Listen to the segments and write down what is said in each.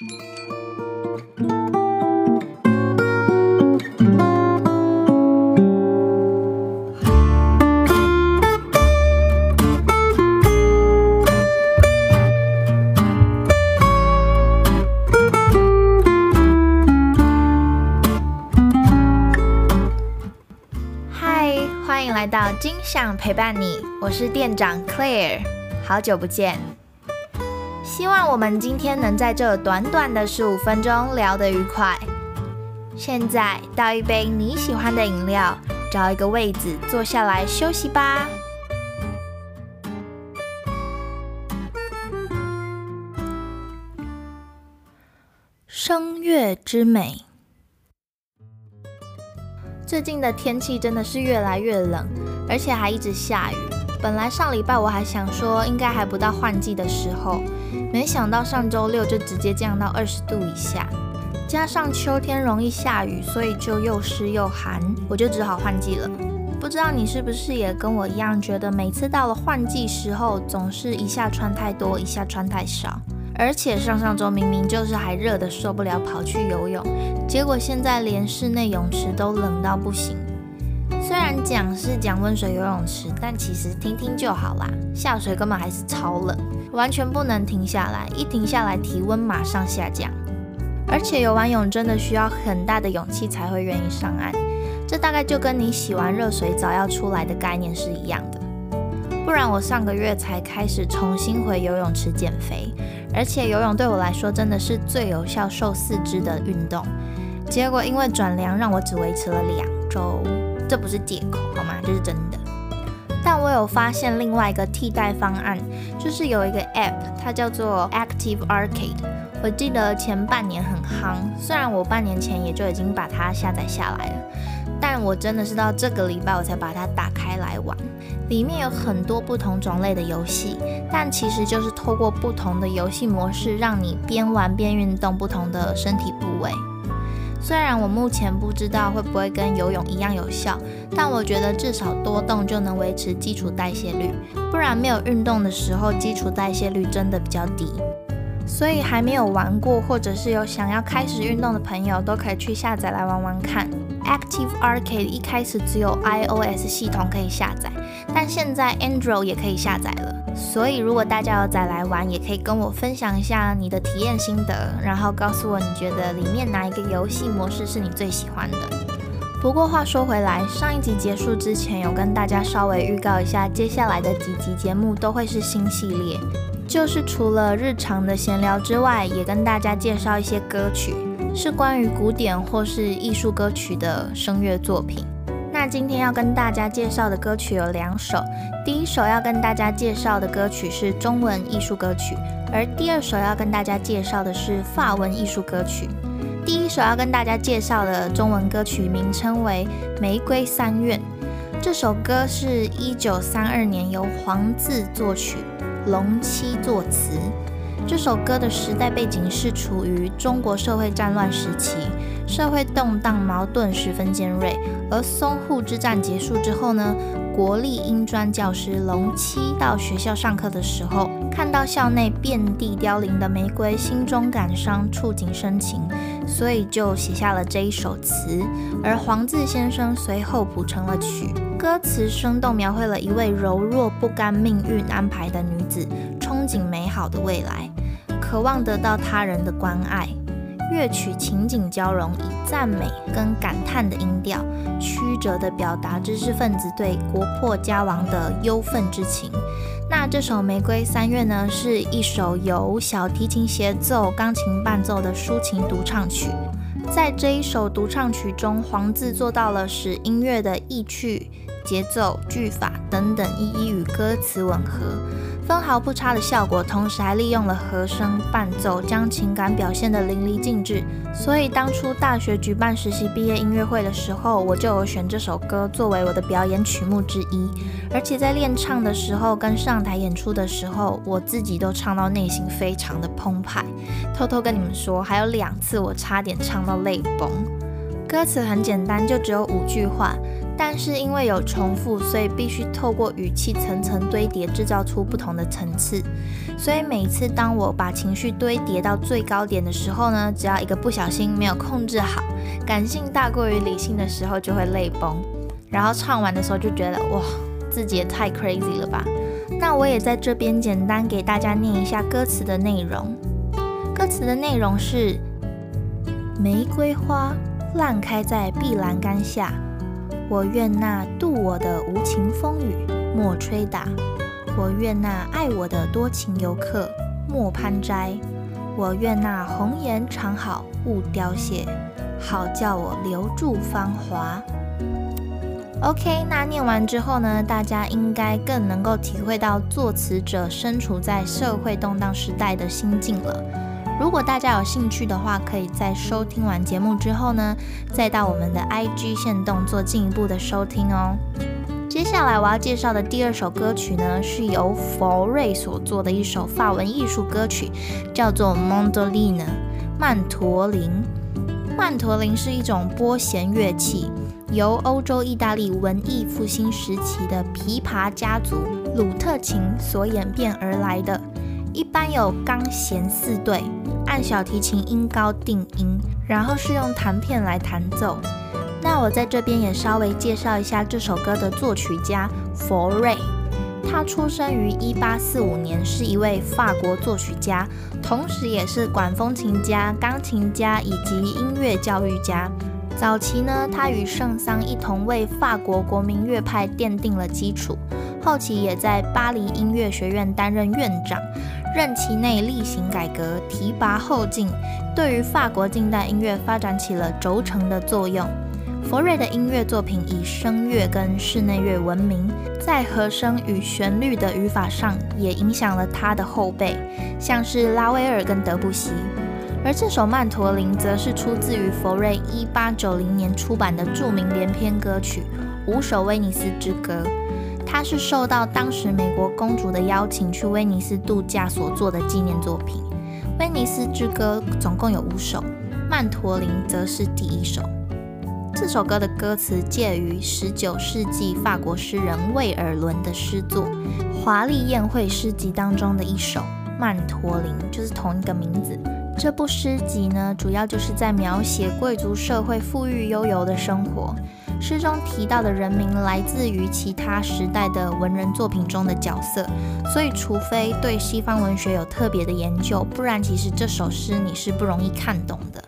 嗨，欢迎来到金享陪伴你，我是店长 Claire，好久不见。希望我们今天能在这短短的十五分钟聊得愉快。现在倒一杯你喜欢的饮料，找一个位子坐下来休息吧。声乐之美。最近的天气真的是越来越冷，而且还一直下雨。本来上礼拜我还想说应该还不到换季的时候，没想到上周六就直接降到二十度以下。加上秋天容易下雨，所以就又湿又寒，我就只好换季了。不知道你是不是也跟我一样，觉得每次到了换季时候，总是一下穿太多，一下穿太少。而且上上周明明就是还热的受不了，跑去游泳，结果现在连室内泳池都冷到不行。虽然讲是讲温水游泳池，但其实听听就好啦。下水根本还是超冷，完全不能停下来，一停下来体温马上下降。而且游完泳真的需要很大的勇气才会愿意上岸，这大概就跟你洗完热水澡要出来的概念是一样的。不然我上个月才开始重新回游泳池减肥。而且游泳对我来说真的是最有效瘦四肢的运动，结果因为转凉让我只维持了两周，这不是借口好吗？这是真的。但我有发现另外一个替代方案，就是有一个 App，它叫做 Active Arcade。我记得前半年很夯，虽然我半年前也就已经把它下载下来了，但我真的是到这个礼拜我才把它打开来玩。里面有很多不同种类的游戏，但其实就是透过不同的游戏模式，让你边玩边运动不同的身体部位。虽然我目前不知道会不会跟游泳一样有效，但我觉得至少多动就能维持基础代谢率，不然没有运动的时候，基础代谢率真的比较低。所以还没有玩过，或者是有想要开始运动的朋友，都可以去下载来玩玩看。Active Arcade 一开始只有 iOS 系统可以下载，但现在 Android 也可以下载了。所以如果大家有再来玩，也可以跟我分享一下你的体验心得，然后告诉我你觉得里面哪一个游戏模式是你最喜欢的。不过话说回来，上一集结束之前，有跟大家稍微预告一下，接下来的几集节目都会是新系列。就是除了日常的闲聊之外，也跟大家介绍一些歌曲，是关于古典或是艺术歌曲的声乐作品。今天要跟大家介绍的歌曲有两首，第一首要跟大家介绍的歌曲是中文艺术歌曲，而第二首要跟大家介绍的是法文艺术歌曲。第一首要跟大家介绍的中文歌曲名称为《玫瑰三愿》，这首歌是一九三二年由黄自作曲。龙七作词，这首歌的时代背景是处于中国社会战乱时期，社会动荡，矛盾十分尖锐。而淞沪之战结束之后呢，国立英专教师龙七到学校上课的时候，看到校内遍地凋零的玫瑰，心中感伤，触景生情，所以就写下了这一首词。而黄自先生随后谱成了曲。歌词生动描绘了一位柔弱不甘命运安排的女子，憧憬美好的未来，渴望得到他人的关爱。乐曲情景交融，以赞美跟感叹的音调，曲折地表达知识分子对国破家亡的忧愤之情。那这首《玫瑰三月》呢，是一首由小提琴协奏、钢琴伴奏的抒情独唱曲。在这一首独唱曲中，黄自做到了使音乐的意趣。节奏、句法等等一一与歌词吻合，分毫不差的效果。同时还利用了和声伴奏，将情感表现得淋漓尽致。所以当初大学举办实习毕业音乐会的时候，我就有选这首歌作为我的表演曲目之一。而且在练唱的时候，跟上台演出的时候，我自己都唱到内心非常的澎湃。偷偷跟你们说，还有两次我差点唱到泪崩。歌词很简单，就只有五句话。但是因为有重复，所以必须透过语气层层堆叠，制造出不同的层次。所以每次当我把情绪堆叠到最高点的时候呢，只要一个不小心没有控制好，感性大过于理性的时候就会泪崩。然后唱完的时候就觉得哇，自己也太 crazy 了吧。那我也在这边简单给大家念一下歌词的内容。歌词的内容是：玫瑰花烂开在碧栏杆下。我愿那渡我的无情风雨莫吹打，我愿那爱我的多情游客莫攀摘，我愿那红颜长好勿凋谢，好叫我留住芳华。OK，那念完之后呢，大家应该更能够体会到作词者身处在社会动荡时代的心境了。如果大家有兴趣的话，可以在收听完节目之后呢，再到我们的 IG 线动做进一步的收听哦。接下来我要介绍的第二首歌曲呢，是由佛瑞所作的一首法文艺术歌曲，叫做《Mandolin》曼陀林。曼陀林是一种拨弦乐器，由欧洲意大利文艺复兴时期的琵琶家族鲁特琴所演变而来的，一般有钢弦四对。按小提琴音高定音，然后是用弹片来弹奏。那我在这边也稍微介绍一下这首歌的作曲家佛瑞。他出生于一八四五年，是一位法国作曲家，同时也是管风琴家、钢琴家以及音乐教育家。早期呢，他与圣桑一同为法国国民乐派奠定了基础。后期也在巴黎音乐学院担任院长。任期内例行改革，提拔后进，对于法国近代音乐发展起了轴承的作用。佛瑞的音乐作品以声乐跟室内乐闻名，在和声与旋律的语法上也影响了他的后辈，像是拉威尔跟德布西。而这首《曼陀林》则是出自于佛瑞一八九零年出版的著名连篇歌曲《五首威尼斯之歌》。它是受到当时美国公主的邀请去威尼斯度假所做的纪念作品。威尼斯之歌总共有五首，曼陀林则是第一首。这首歌的歌词介于十九世纪法国诗人魏尔伦的诗作《华丽宴会诗集》当中的一首《曼陀林》，就是同一个名字。这部诗集呢，主要就是在描写贵族社会富裕悠游的生活。诗中提到的人名来自于其他时代的文人作品中的角色，所以除非对西方文学有特别的研究，不然其实这首诗你是不容易看懂的。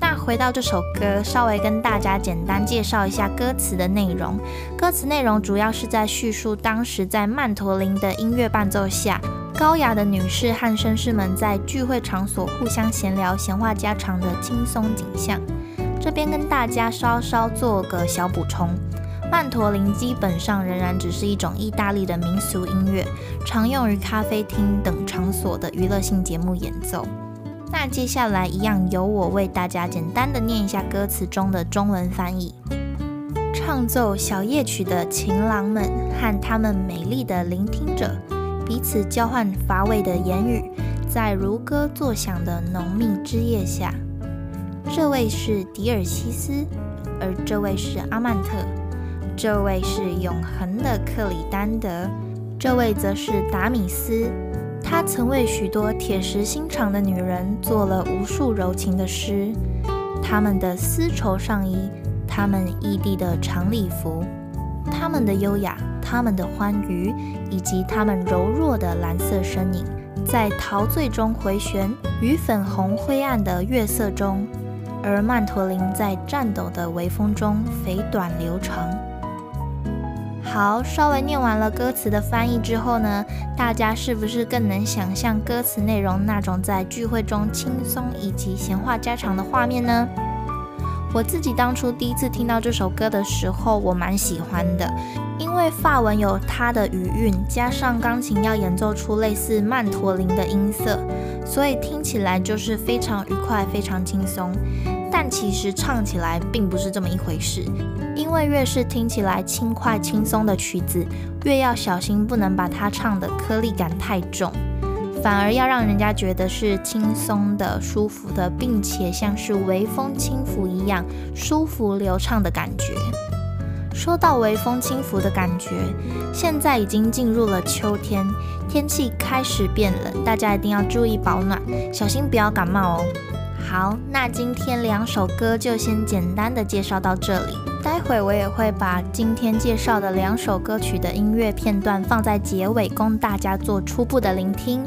那回到这首歌，稍微跟大家简单介绍一下歌词的内容。歌词内容主要是在叙述当时在曼陀林的音乐伴奏下，高雅的女士和绅士们在聚会场所互相闲聊、闲话家常的轻松景象。这边跟大家稍稍做个小补充，曼陀林基本上仍然只是一种意大利的民俗音乐，常用于咖啡厅等场所的娱乐性节目演奏。那接下来一样由我为大家简单的念一下歌词中的中文翻译：唱奏小夜曲的情郎们和他们美丽的聆听者，彼此交换乏味的言语，在如歌作响的浓密枝叶下。这位是迪尔西斯，而这位是阿曼特，这位是永恒的克里丹德，这位则是达米斯。他曾为许多铁石心肠的女人做了无数柔情的诗。他们的丝绸上衣，他们异地的长礼服，他们的优雅，他们的欢愉，以及他们柔弱的蓝色身影，在陶醉中回旋，于粉红灰暗的月色中。而曼陀林在颤抖的微风中肥短流长。好，稍微念完了歌词的翻译之后呢，大家是不是更能想象歌词内容那种在聚会中轻松以及闲话家常的画面呢？我自己当初第一次听到这首歌的时候，我蛮喜欢的，因为法文有它的语韵，加上钢琴要演奏出类似曼陀林的音色，所以听起来就是非常愉快、非常轻松。但其实唱起来并不是这么一回事，因为越是听起来轻快轻松的曲子，越要小心不能把它唱的颗粒感太重，反而要让人家觉得是轻松的、舒服的，并且像是微风轻拂一样舒服流畅的感觉。说到微风轻拂的感觉，现在已经进入了秋天，天气开始变冷，大家一定要注意保暖，小心不要感冒哦。好，那今天两首歌就先简单的介绍到这里，待会我也会把今天介绍的两首歌曲的音乐片段放在结尾，供大家做初步的聆听。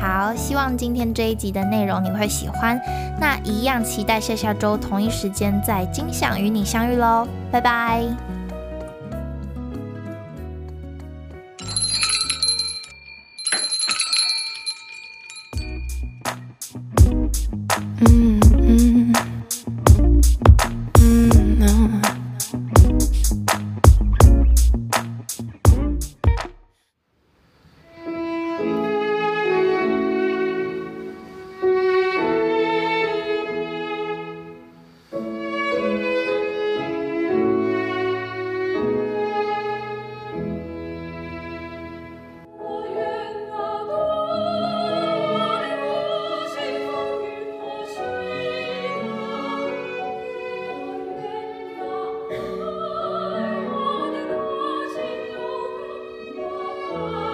好，希望今天这一集的内容你会喜欢，那一样期待下下周同一时间在金响与你相遇喽，拜拜。Oh.